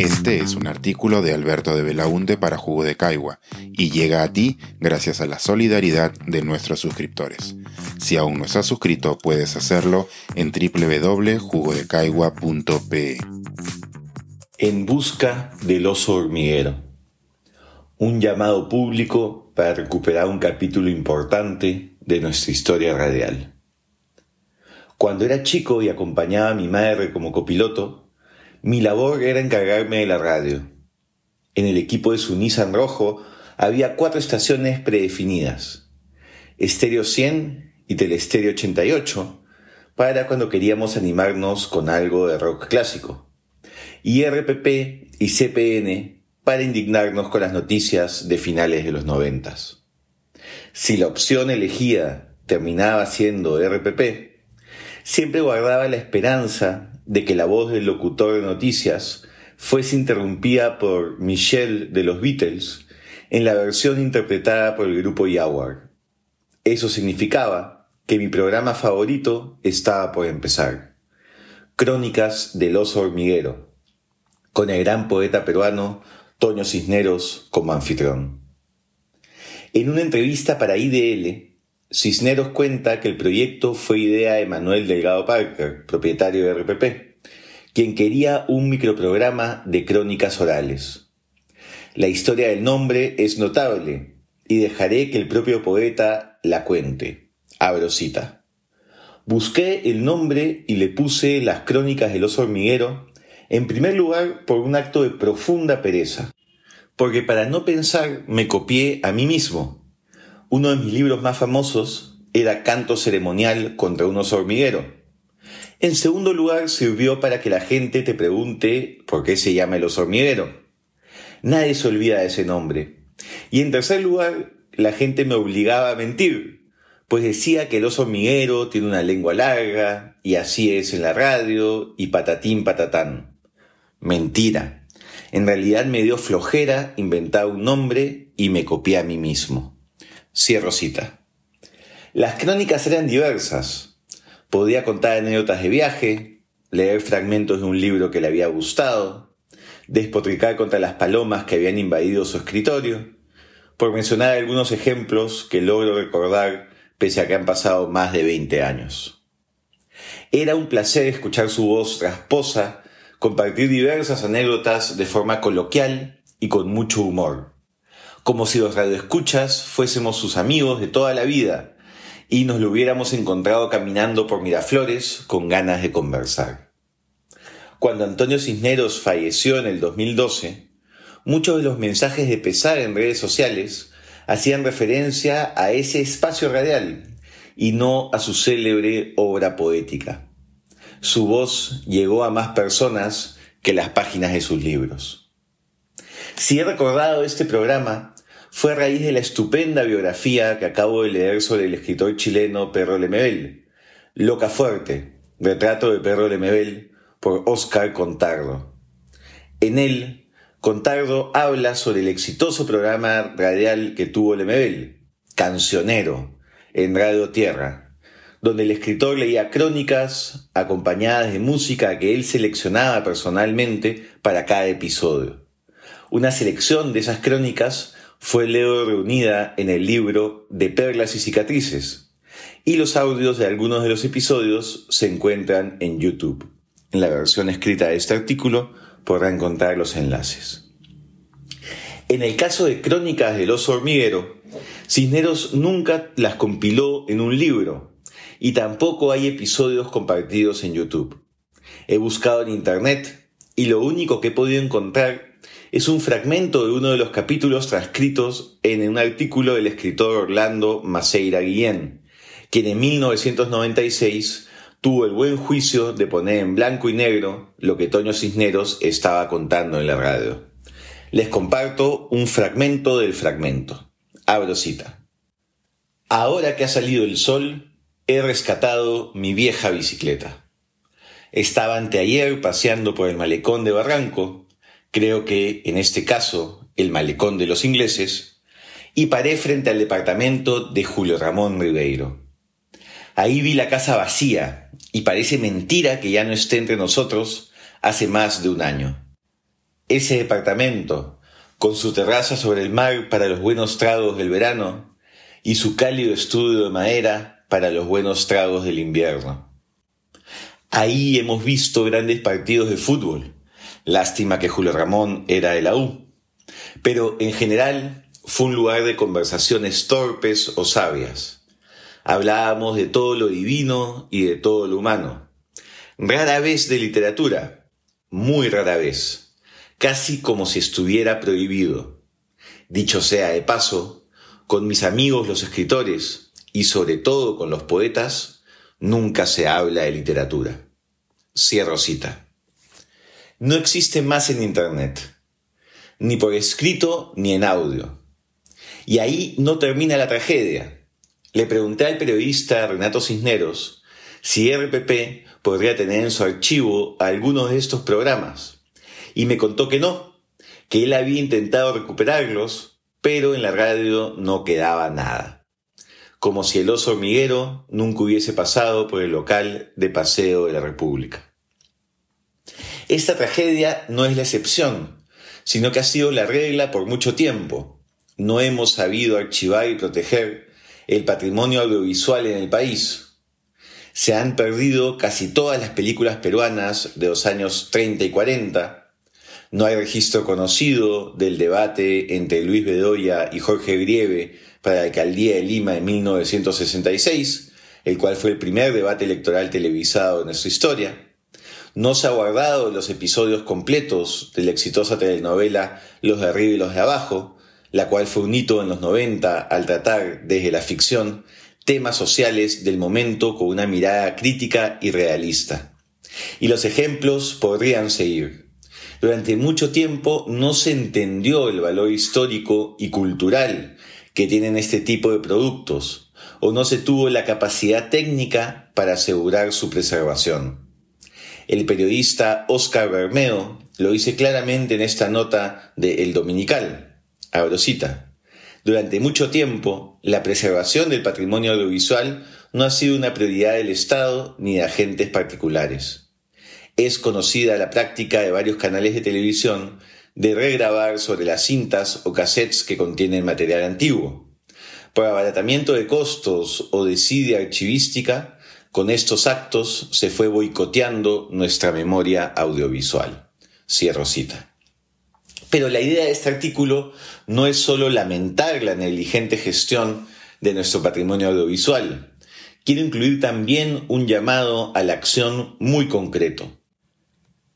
Este es un artículo de Alberto de Belaunte para Jugo de Caigua y llega a ti gracias a la solidaridad de nuestros suscriptores. Si aún no estás suscrito, puedes hacerlo en www.jugodecaigua.pe. En busca del oso hormiguero. Un llamado público para recuperar un capítulo importante de nuestra historia radial. Cuando era chico y acompañaba a mi madre como copiloto, mi labor era encargarme de la radio. En el equipo de su Nissan rojo había cuatro estaciones predefinidas. Estéreo 100 y Telestéreo 88 para cuando queríamos animarnos con algo de rock clásico. Y RPP y CPN para indignarnos con las noticias de finales de los noventas. Si la opción elegida terminaba siendo RPP, siempre guardaba la esperanza de que la voz del locutor de noticias fuese interrumpida por Michelle de los Beatles en la versión interpretada por el grupo Yawar. Eso significaba que mi programa favorito estaba por empezar. Crónicas del oso hormiguero, con el gran poeta peruano Toño Cisneros como anfitrión. En una entrevista para IDL, Cisneros cuenta que el proyecto fue idea de Manuel Delgado Parker, propietario de RPP, quien quería un microprograma de crónicas orales. La historia del nombre es notable y dejaré que el propio poeta la cuente. Abro cita. Busqué el nombre y le puse las crónicas del oso hormiguero, en primer lugar por un acto de profunda pereza, porque para no pensar me copié a mí mismo uno de mis libros más famosos era Canto ceremonial contra un oso hormiguero. En segundo lugar, sirvió para que la gente te pregunte por qué se llama el oso hormiguero. Nadie se olvida de ese nombre. Y en tercer lugar, la gente me obligaba a mentir, pues decía que el oso hormiguero tiene una lengua larga, y así es en la radio, y patatín patatán. Mentira. En realidad me dio flojera inventar un nombre y me copié a mí mismo. Cierro cita. Las crónicas eran diversas. Podía contar anécdotas de viaje, leer fragmentos de un libro que le había gustado, despotricar contra las palomas que habían invadido su escritorio, por mencionar algunos ejemplos que logro recordar pese a que han pasado más de 20 años. Era un placer escuchar su voz rasposa, compartir diversas anécdotas de forma coloquial y con mucho humor como si los radioescuchas fuésemos sus amigos de toda la vida y nos lo hubiéramos encontrado caminando por Miraflores con ganas de conversar. Cuando Antonio Cisneros falleció en el 2012, muchos de los mensajes de pesar en redes sociales hacían referencia a ese espacio radial y no a su célebre obra poética. Su voz llegó a más personas que las páginas de sus libros. Si he recordado este programa, fue a raíz de la estupenda biografía que acabo de leer sobre el escritor chileno Perro Lemebel, Loca Fuerte, retrato de Perro Lemebel, por Oscar Contardo. En él, Contardo habla sobre el exitoso programa radial que tuvo Lemebel, Cancionero, en Radio Tierra, donde el escritor leía crónicas acompañadas de música que él seleccionaba personalmente para cada episodio. Una selección de esas crónicas fue luego reunida en el libro de Perlas y Cicatrices, y los audios de algunos de los episodios se encuentran en YouTube. En la versión escrita de este artículo podrá encontrar los enlaces. En el caso de Crónicas del oso hormiguero, Cisneros nunca las compiló en un libro y tampoco hay episodios compartidos en YouTube. He buscado en Internet y lo único que he podido encontrar es un fragmento de uno de los capítulos transcritos en un artículo del escritor Orlando Maceira Guillén, quien en 1996 tuvo el buen juicio de poner en blanco y negro lo que Toño Cisneros estaba contando en la radio. Les comparto un fragmento del fragmento. Abro cita. Ahora que ha salido el sol, he rescatado mi vieja bicicleta. Estaba anteayer paseando por el malecón de Barranco creo que en este caso el malecón de los ingleses, y paré frente al departamento de Julio Ramón Ribeiro. Ahí vi la casa vacía y parece mentira que ya no esté entre nosotros hace más de un año. ese departamento, con su terraza sobre el mar para los buenos tragos del verano y su cálido estudio de madera para los buenos tragos del invierno. Ahí hemos visto grandes partidos de fútbol. Lástima que Julio Ramón era de la. Pero en general fue un lugar de conversaciones torpes o sabias. Hablábamos de todo lo divino y de todo lo humano. Rara vez de literatura, muy rara vez, casi como si estuviera prohibido. Dicho sea de paso, con mis amigos los escritores y sobre todo con los poetas, nunca se habla de literatura. Cierro cita. No existe más en Internet, ni por escrito ni en audio. Y ahí no termina la tragedia. Le pregunté al periodista Renato Cisneros si RPP podría tener en su archivo algunos de estos programas. Y me contó que no, que él había intentado recuperarlos, pero en la radio no quedaba nada como si el oso hormiguero nunca hubiese pasado por el local de paseo de la República. Esta tragedia no es la excepción, sino que ha sido la regla por mucho tiempo. No hemos sabido archivar y proteger el patrimonio audiovisual en el país. Se han perdido casi todas las películas peruanas de los años 30 y 40. No hay registro conocido del debate entre Luis Bedoya y Jorge Grieve para la alcaldía de Lima en 1966, el cual fue el primer debate electoral televisado en nuestra historia. No se ha guardado los episodios completos de la exitosa telenovela Los de arriba y los de abajo, la cual fue un hito en los 90 al tratar desde la ficción temas sociales del momento con una mirada crítica y realista. Y los ejemplos podrían seguir. Durante mucho tiempo no se entendió el valor histórico y cultural que tienen este tipo de productos, o no se tuvo la capacidad técnica para asegurar su preservación. El periodista Oscar Bermeo lo dice claramente en esta nota de El Dominical. Abro Durante mucho tiempo, la preservación del patrimonio audiovisual no ha sido una prioridad del Estado ni de agentes particulares. Es conocida la práctica de varios canales de televisión de regrabar sobre las cintas o cassettes que contienen material antiguo. Por abaratamiento de costos o desidia archivística, con estos actos se fue boicoteando nuestra memoria audiovisual. Cierro cita. Pero la idea de este artículo no es solo lamentar la negligente gestión de nuestro patrimonio audiovisual. Quiero incluir también un llamado a la acción muy concreto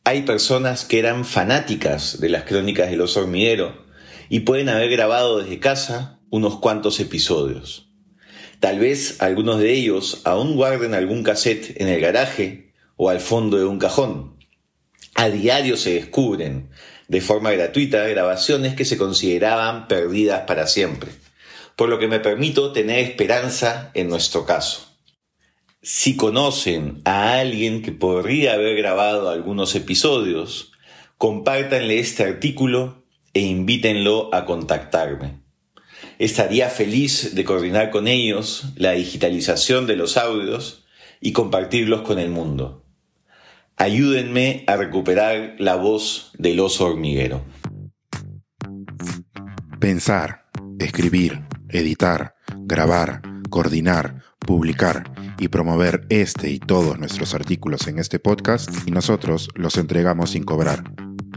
hay personas que eran fanáticas de las crónicas del oso hormiguero y pueden haber grabado desde casa unos cuantos episodios. Tal vez algunos de ellos aún guarden algún cassette en el garaje o al fondo de un cajón. A diario se descubren, de forma gratuita, grabaciones que se consideraban perdidas para siempre, por lo que me permito tener esperanza en nuestro caso. Si conocen a alguien que podría haber grabado algunos episodios, compártanle este artículo e invítenlo a contactarme. Estaría feliz de coordinar con ellos la digitalización de los audios y compartirlos con el mundo. Ayúdenme a recuperar la voz del oso hormiguero. Pensar, escribir, editar, grabar, coordinar, publicar y promover este y todos nuestros artículos en este podcast y nosotros los entregamos sin cobrar.